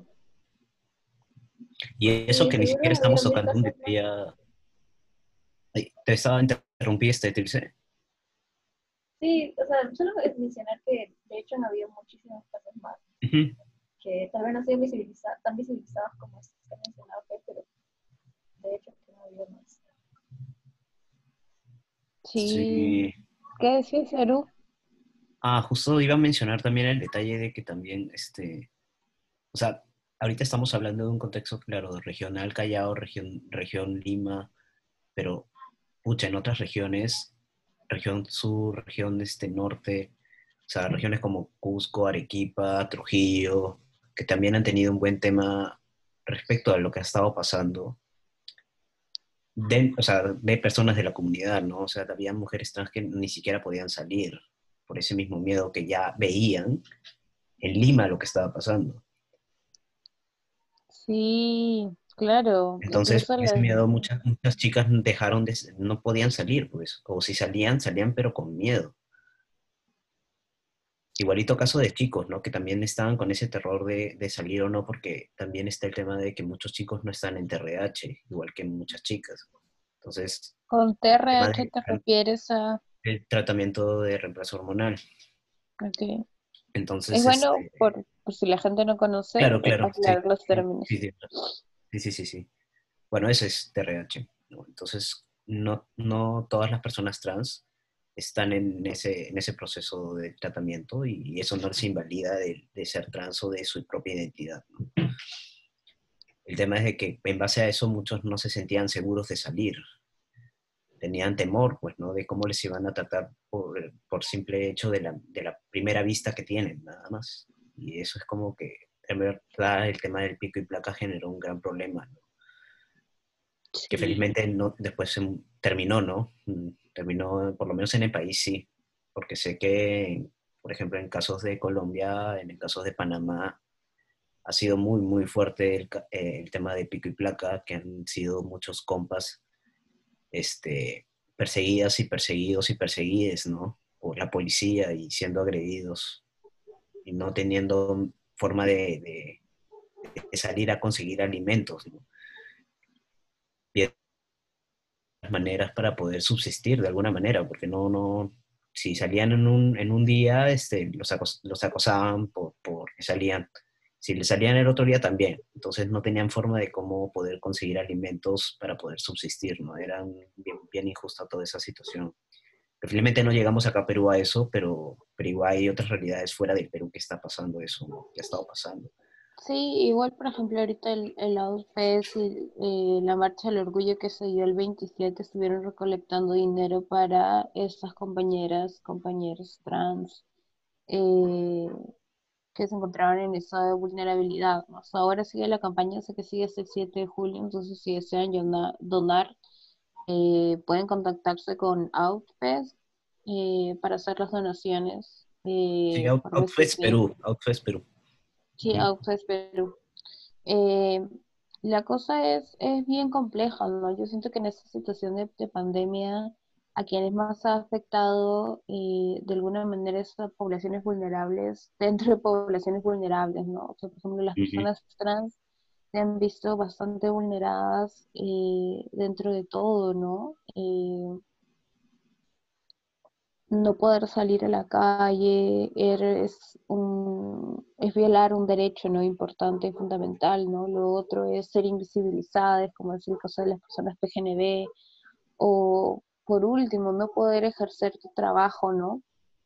Y eso que ni siquiera estamos tocando un día... Te estaba interrumpí este, Trilce. Sí, o sea, solo es mencionar que de hecho no había muchísimos casos más que tal vez no sean visibilizados, tan visibilizados como se ha mencionado, pero de hecho que no había más. Sí. ¿Qué decís, Eru? Ah, justo iba a mencionar también el detalle de que también, este, o sea, ahorita estamos hablando de un contexto, claro, regional Callao, región, región Lima, pero, pucha, en otras regiones, región sur, región este, norte, o sea, regiones como Cusco, Arequipa, Trujillo, que también han tenido un buen tema respecto a lo que ha estado pasando, de, o sea, de personas de la comunidad, ¿no? O sea, había mujeres trans que ni siquiera podían salir por ese mismo miedo que ya veían en Lima lo que estaba pasando. Sí, claro. Entonces, por ese miedo muchas, muchas chicas dejaron de, no podían salir, pues, o si salían, salían pero con miedo. Igualito caso de chicos, ¿no? Que también estaban con ese terror de, salir o no, porque también está el tema de que muchos chicos no están en TRH, igual que muchas chicas. Entonces... ¿Con TRH te refieres a...? El tratamiento de reemplazo hormonal. Ok. Entonces... Es bueno, este, por, si la gente no conoce, claro, claro, los términos. Sí sí, sí, sí, Bueno, ese es TRH. Entonces, no, no todas las personas trans están en ese, en ese proceso de tratamiento y eso no se invalida de, ser trans o de su propia identidad. El tema es de que en base a eso muchos no se sentían seguros de salir. Tenían temor, pues, ¿no? De cómo les iban a tratar por, por simple hecho de la, de la, primera vista que tienen, nada más. Y eso es como que, en verdad, el tema del pico y placa generó un gran problema, ¿no? Que felizmente no, después se terminó, ¿no? terminó, por lo menos en el país sí, porque sé que, por ejemplo, en casos de Colombia, en el caso de Panamá, ha sido muy, muy fuerte el, eh, el, tema de pico y placa, que han sido muchos compas este, perseguidas y perseguidos y perseguidas, ¿no? Por la policía y siendo agredidos y no teniendo forma de, de, de salir a conseguir alimentos, ¿no? maneras para poder subsistir de alguna manera, porque no, no, si salían en un, en un día, este, los, los acosaban por, porque salían, si les salían el otro día también, entonces no tenían forma de cómo poder conseguir alimentos para poder subsistir, ¿no? Era bien, bien injusta toda esa situación. Finalmente no llegamos acá a Perú a eso, pero, pero igual hay otras realidades fuera del Perú que está pasando eso, que ha estado pasando. Sí, igual por ejemplo ahorita el, el Outfest y eh, la Marcha del Orgullo que se dio el 27 estuvieron recolectando dinero para estas compañeras, compañeros trans eh, que se encontraban en estado de vulnerabilidad. ahora sigue la campaña, sé que sigue hasta el 7 de julio, entonces si desean donar, eh, pueden contactarse con Outfest para hacer las donaciones. sí, Outfest Perú, Outfest Perú. Sí, Outfest Perú. Eh, la cosa es, es bien compleja, ¿no? Yo siento que en esta situación de, pandemia a quienes más ha afectado y de alguna manera esas poblaciones vulnerables dentro de poblaciones vulnerables, ¿no? O sea, por ejemplo, las personas trans se han visto bastante vulneradas eh, dentro de todo, ¿no? Eh, no poder salir a la calle es, un, es violar un derecho no importante y fundamental, ¿no? Lo otro es ser invisibilizadas, como es el caso de las personas PGNB, o por último, no poder ejercer tu trabajo, ¿no?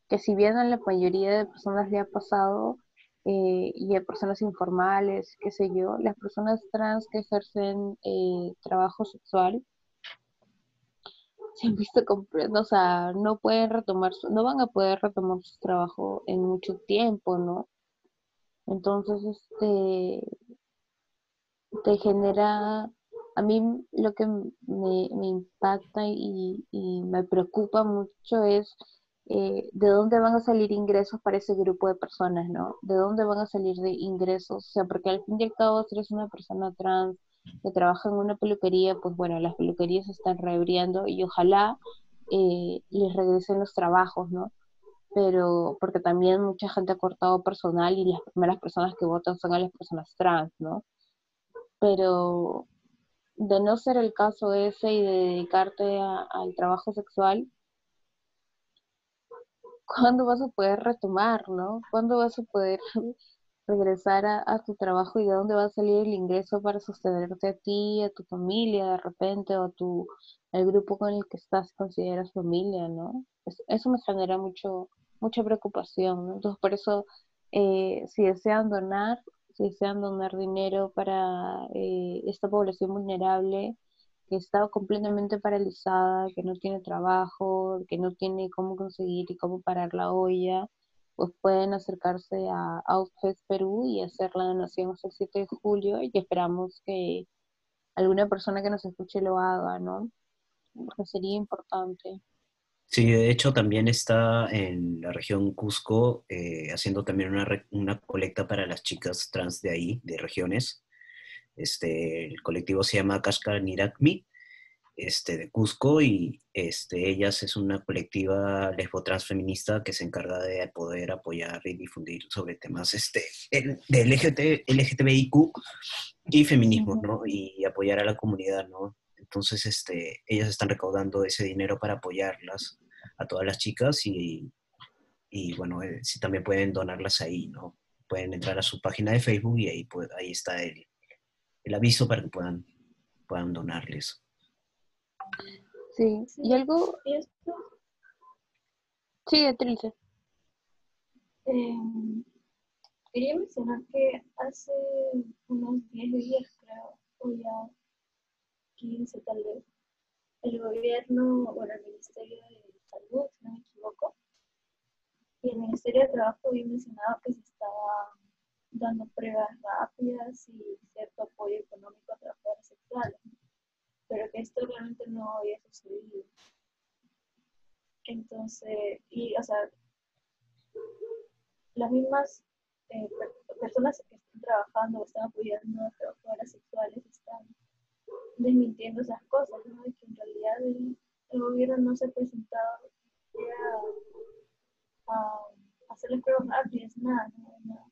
Que si bien a la mayoría de personas le ha pasado, eh, y a personas informales, qué sé yo, las personas trans que ejercen eh, trabajo sexual, se han visto o sea, no pueden retomar, su, no van a poder retomar su trabajo en mucho tiempo, ¿no? Entonces, este, te genera, a mí lo que me, impacta y, me preocupa mucho es eh, de dónde van a salir ingresos para ese grupo de personas, ¿no? De dónde van a salir ingresos, o sea, porque al fin y al cabo, si eres una persona trans, que trabaja en una peluquería, pues bueno, las peluquerías se están reabriendo y ojalá eh, les regresen los trabajos, ¿no? Pero porque también mucha gente ha cortado personal y las primeras personas que votan son a las personas trans, ¿no? Pero de no ser el caso ese y de dedicarte al trabajo sexual, ¿cuándo vas a poder retomar, no? ¿Cuándo vas a poder regresar a, tu trabajo y de dónde va a salir el ingreso para sostenerte a ti, a tu familia de repente o a tu, el grupo con el que estás consideras familia, ¿no? eso me genera mucho, mucha preocupación. Entonces por eso eh, si desean donar, si desean donar dinero para eh, esta población vulnerable que está completamente paralizada, que no tiene trabajo, que no tiene cómo conseguir y cómo parar la olla, pues pueden acercarse a Outfest Perú y hacer la donación hasta el 7 de julio y esperamos que alguna persona que nos escuche lo haga, ¿no? Porque sería importante. Sí, de hecho también está en la región Cusco eh, haciendo también una, una, colecta para las chicas trans de ahí, de regiones. Este, el colectivo se llama Kashkar Nirakmi este, de Cusco y este, ellas es una colectiva lesbo-trans feminista que se encarga de poder apoyar y difundir sobre temas este, de LGT, LGTBIQ y feminismo, ¿no? Y apoyar a la comunidad, ¿no? Entonces, este, ellas están recaudando ese dinero para apoyarlas a todas las chicas y, y bueno, eh, si también pueden donarlas ahí, ¿no? Pueden entrar a su página de Facebook y ahí, ahí está el, el aviso para que puedan, puedan donarles. Sí, y algo... Sí, Trilce. Eh, quería mencionar que hace unos 10 días, creo, o ya 15 tal vez, el gobierno, bueno, el Ministerio de Salud, si no me equivoco, y el Ministerio de Trabajo había mencionado que se estaba dando pruebas rápidas y cierto apoyo económico a trabajadores sexuales pero que esto realmente no había sucedido. Entonces, y, o sea, las mismas eh, personas que están trabajando o están apoyando a trabajadoras sexuales están desmintiendo esas cosas, ¿no? De que en realidad el, gobierno no se ha presentado a, a hacer pruebas rápidas, nada, nada,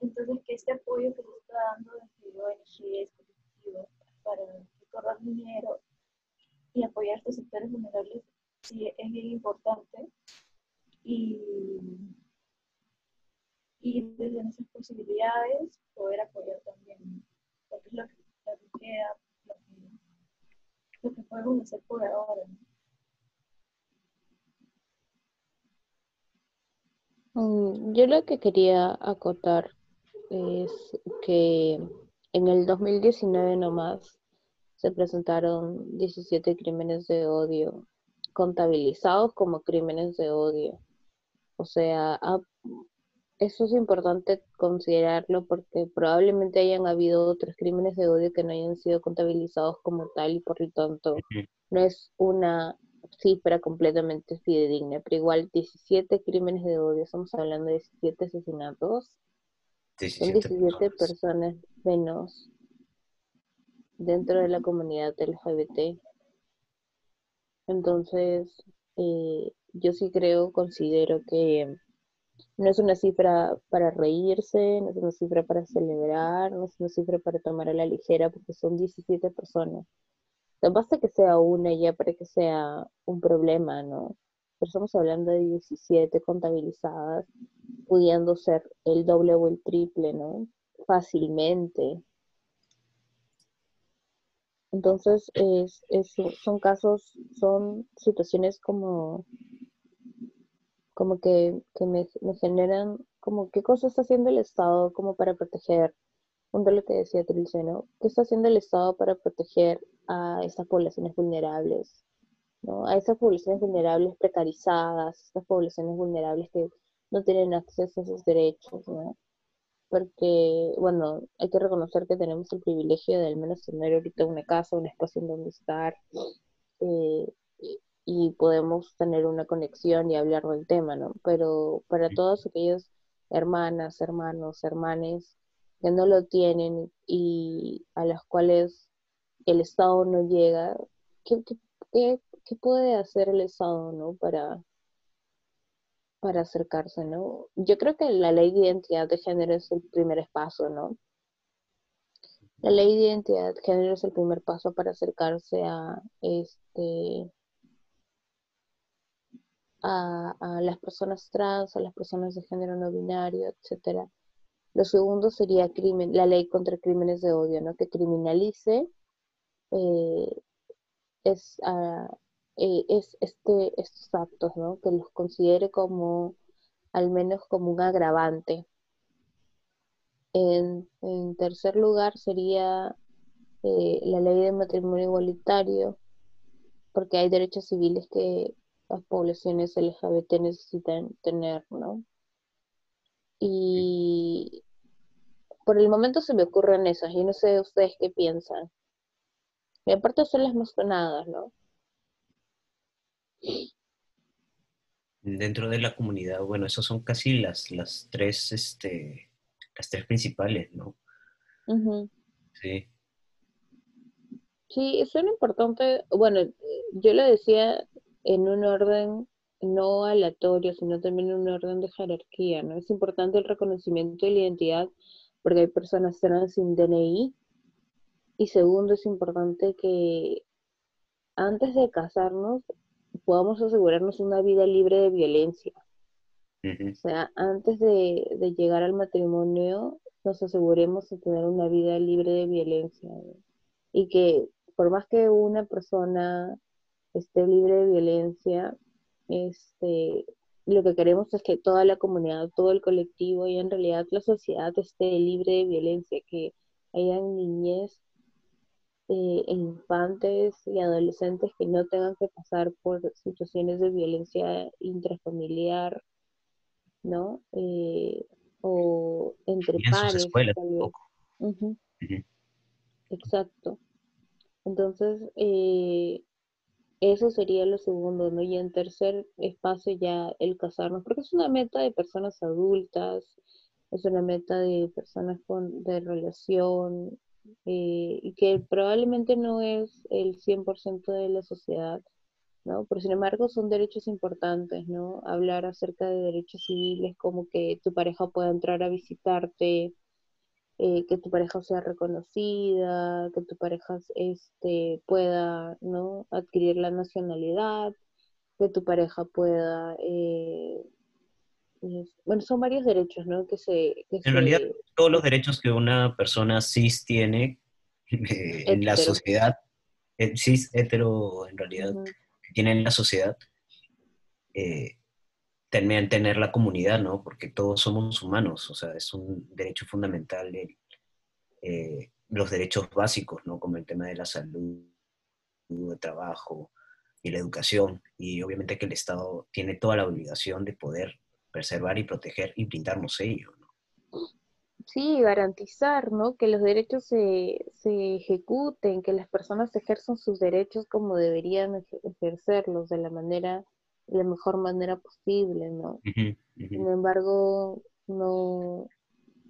Entonces, que este apoyo que se está dando desde ONGs, colectivos, para ahorrar dinero y apoyar a estos sectores vulnerables sí es bien importante. Y, y desde nuestras posibilidades poder apoyar también, porque es lo que, queda, lo que, podemos hacer por ahora. Mm, yo lo que quería acotar es que en el 2019 nomás se presentaron 17 crímenes de odio contabilizados como crímenes de odio. O sea, eso es importante considerarlo porque probablemente hayan habido otros crímenes de odio que no hayan sido contabilizados como tal y por lo tanto no es una cifra completamente fidedigna, pero igual 17 crímenes de odio, estamos hablando de 17 asesinatos, son 17 personas menos dentro de la comunidad LGBT. Entonces, eh, yo sí creo, considero que no es una cifra para reírse, no es una cifra para celebrar, no es una cifra para tomar a la ligera, porque son 17 personas. No basta que sea una ya para que sea un problema, ¿no? Estamos hablando de 17 contabilizadas, pudiendo ser el doble o el triple, ¿no? Fácilmente. Entonces, es, son casos, son situaciones como, como que, me, generan, como qué cosa está haciendo el Estado como para proteger, un de lo que decía Trilce, ¿no? ¿Qué está haciendo el Estado para proteger a estas poblaciones vulnerables? ¿No? A esas poblaciones vulnerables precarizadas, estas poblaciones vulnerables que no tienen acceso a sus derechos, ¿no? porque, bueno, hay que reconocer que tenemos el privilegio de al menos tener ahorita una casa, un espacio en donde estar, eh, y, podemos tener una conexión y hablar del tema, ¿no? Pero para todas aquellas hermanas, hermanos, hermanes que no lo tienen y a las cuales el Estado no llega, ¿qué, qué, qué puede hacer el Estado, ¿no? Para, para acercarse, ¿no? Yo creo que la ley de identidad de género es el primer paso, ¿no? La ley de identidad de género es el primer paso para acercarse a este a, las personas trans, a las personas de género no binario, etcétera. Lo segundo sería crimen, la ley contra crímenes de odio, ¿no? Que criminalice eh, es a, eh, es este, estos actos, ¿no? Que los considere como, al menos como un agravante. En, tercer lugar sería eh, la ley de matrimonio igualitario, porque hay derechos civiles que las poblaciones LGBT necesitan tener, ¿no? Y por el momento se me ocurren esas, y no sé ustedes qué piensan. Y aparte son las más sonadas, ¿no? Dentro de la comunidad, bueno, esas son casi las, las tres, este, las tres principales, ¿no? Sí. Sí, eso es importante. Bueno, yo lo decía en un orden no aleatorio, sino también en un orden de jerarquía, ¿no? Es importante el reconocimiento de la identidad porque hay personas trans sin DNI. Y segundo, es importante que antes de casarnos podamos asegurarnos una vida libre de violencia. O sea, antes de, llegar al matrimonio, nos aseguremos de tener una vida libre de violencia. Y que por más que una persona esté libre de violencia, este, lo que queremos es que toda la comunidad, todo el colectivo y en realidad la sociedad esté libre de violencia, que hayan niñez eh, infantes y adolescentes que no tengan que pasar por situaciones de violencia intrafamiliar, ¿no? Eh, o entre pares. Exacto. Entonces, eh, eso sería lo segundo, ¿no? Y en tercer espacio ya el casarnos, porque es una meta de personas adultas, es una meta de personas con, de relación, eh, y que probablemente no es el 100% de la sociedad, ¿no? Pero sin embargo son derechos importantes, ¿no? Hablar acerca de derechos civiles como que tu pareja pueda entrar a visitarte, eh, que tu pareja sea reconocida, que tu pareja este, pueda, ¿no? Adquirir la nacionalidad, que tu pareja pueda eh, bueno, son varios derechos, ¿no? Que se, en realidad, todos los derechos que una persona cis tiene eh, en la sociedad, eh, cis, hetero, en realidad, que tiene en la sociedad, eh, también tener la comunidad, ¿no? Porque todos somos humanos, o sea, es un derecho fundamental los derechos básicos, ¿no? Como el tema de la salud, de trabajo y la educación. Y obviamente que el Estado tiene toda la obligación de poder preservar y proteger y brindarnos ello. ¿no? Sí, garantizar ¿no? que los derechos se, se ejecuten, que las personas ejerzan sus derechos como deberían ejercerlos, de la manera, de la mejor manera posible, ¿no? Sin embargo, no,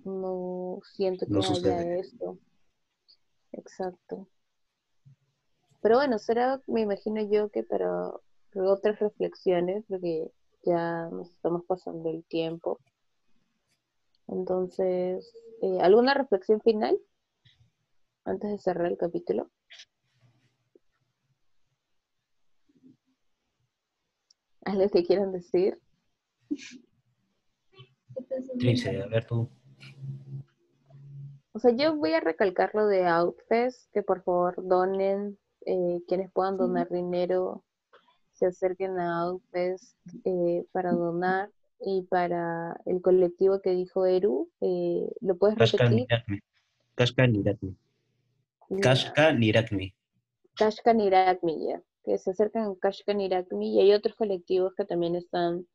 no siento que haya esto. Exacto. pero bueno, será, me imagino yo, que para otras reflexiones, porque ya nos estamos pasando el tiempo. Entonces, eh, ¿alguna reflexión final antes de cerrar el capítulo? ¿Algo que quieran decir? Trince, a ver tú. O sea, yo voy a recalcar lo de Outfest, que por favor donen, eh, quienes puedan donar dinero, se acerquen a Outfest eh, para donar y para el colectivo que dijo Eru, eh, ¿lo puedes repetir? Kashka Nirakmi. Kashka Nirakmi. Kashka Nirakmi, ya. Que se acercan a Kashka Nirakmi y hay otros colectivos que también están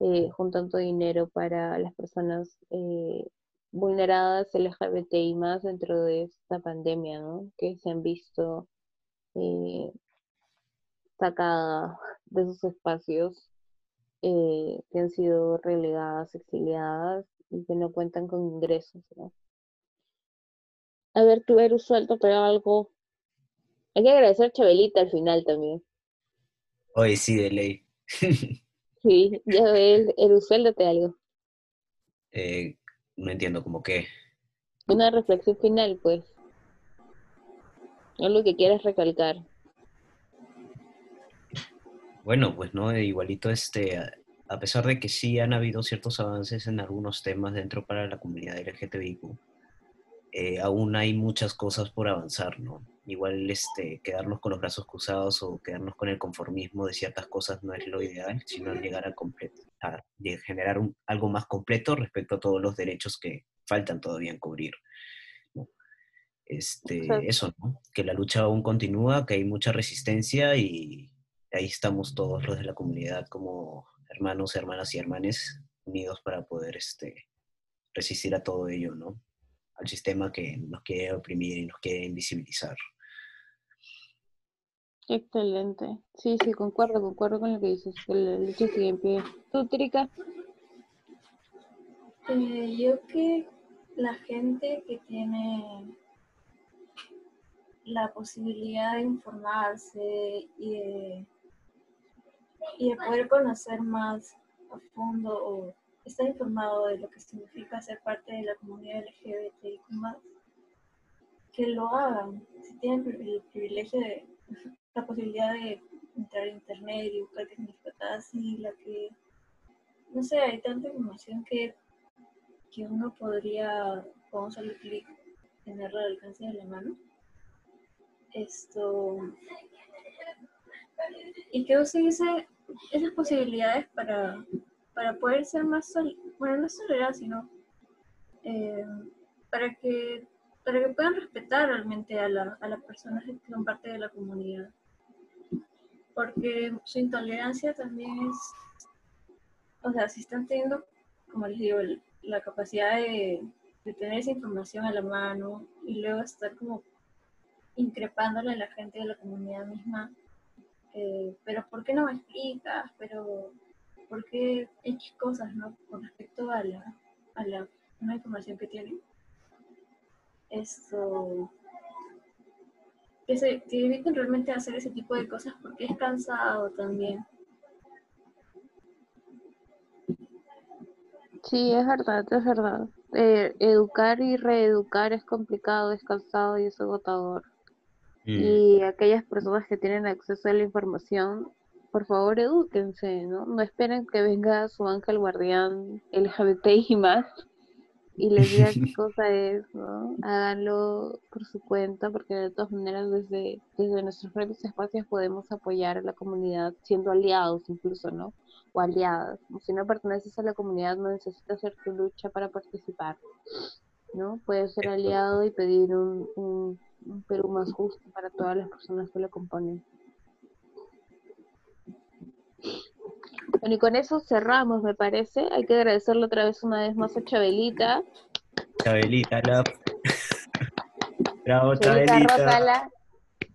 eh, juntando dinero para las personas eh, vulneradas LGBTI más dentro de esta pandemia, ¿no? Que se han visto eh, sacadas de sus espacios, eh, que han sido relegadas, exiliadas y que no cuentan con ingresos, ¿no? A ver, tú, eres suelto, pero algo. Hay que agradecer a Chabelita al final también. Hoy sí, de ley. sí, ya ve, Eru, suéltate algo. Eh, no entiendo, ¿cómo qué? Una reflexión final, pues. Algo que quieras recalcar. Bueno, pues no, igualito este, a pesar de que sí han habido ciertos avances en algunos temas dentro para la comunidad LGTBIQ, eh, aún hay muchas cosas por avanzar, ¿no? Igual este, quedarnos con los brazos cruzados o quedarnos con el conformismo de ciertas cosas no es lo ideal, sino llegar a, a generar algo más completo respecto a todos los derechos que faltan todavía en cubrir. Este, Eso, ¿no? Que la lucha aún continúa, que hay mucha resistencia y ahí estamos todos los de la comunidad como hermanos, hermanas y hermanes unidos para poder este, resistir a todo ello, ¿no? Al sistema que nos quiere oprimir y nos quiere invisibilizar. Excelente. Sí, sí, concuerdo, concuerdo con lo que dices, que la lucha sigue en pie. ¿Tú, Trika? Eh, yo que la gente que tiene la posibilidad de informarse y de y de poder conocer más a fondo o estar informado de lo que significa ser parte de la comunidad LGBTIQ+, que lo hagan. Si tienen el privilegio de la posibilidad de entrar a internet y buscar qué significa cada sigla, que no sé, hay tanta información que, que uno podría, vamos a clic, tenerla al alcance de la mano. Esto y que usen esas posibilidades para, para poder ser más, bueno, no solidaridad, sino eh, para, que, para que puedan respetar realmente a, la, a las personas que son parte de la comunidad. Porque su intolerancia también es, o sea, si están teniendo, como les digo, la capacidad de, de tener esa información a la mano y luego estar como increpándole a la gente de la comunidad misma, eh, pero ¿por qué no me explicas? Pero ¿por qué X cosas, no? Con respecto a la, a la información que tienen. Esto, que, se, que eviten realmente hacer ese tipo de cosas porque es cansado también. Sí, es verdad, es verdad. Eh, educar y reeducar es complicado, es cansado y es agotador. Y aquellas personas que tienen acceso a la información, por favor, edúquense, ¿no? No esperen que venga su ángel guardián LGBT y más y les diga qué cosa es, ¿no? Háganlo por su cuenta, porque de todas maneras desde, desde nuestros propios espacios podemos apoyar a la comunidad, siendo aliados incluso, ¿no? O aliadas. Si no perteneces a la comunidad, no necesitas hacer tu lucha para participar, ¿no? Puedes ser aliado y pedir un un Perú más justo para todas las personas que lo componen. Bueno, y con eso cerramos, me parece. Hay que agradecerle otra vez una vez más a Chabelita. Chabelita, la... Bravo, Chabelita.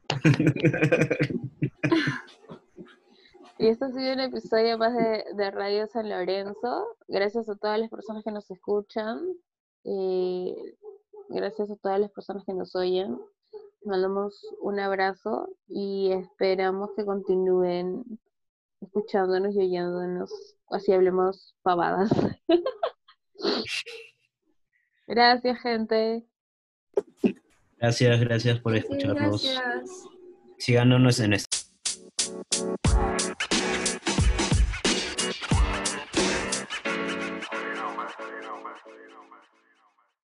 y esto ha sido un episodio más de, de, Radio San Lorenzo. Gracias a todas las personas que nos escuchan. Eh, gracias a todas las personas que nos oyen. Mandamos un abrazo y esperamos que continúen escuchándonos y oyéndonos, así hablemos pavadas. gracias, gente. Gracias, gracias por Sí, escucharnos. gracias. Síganos en nuestras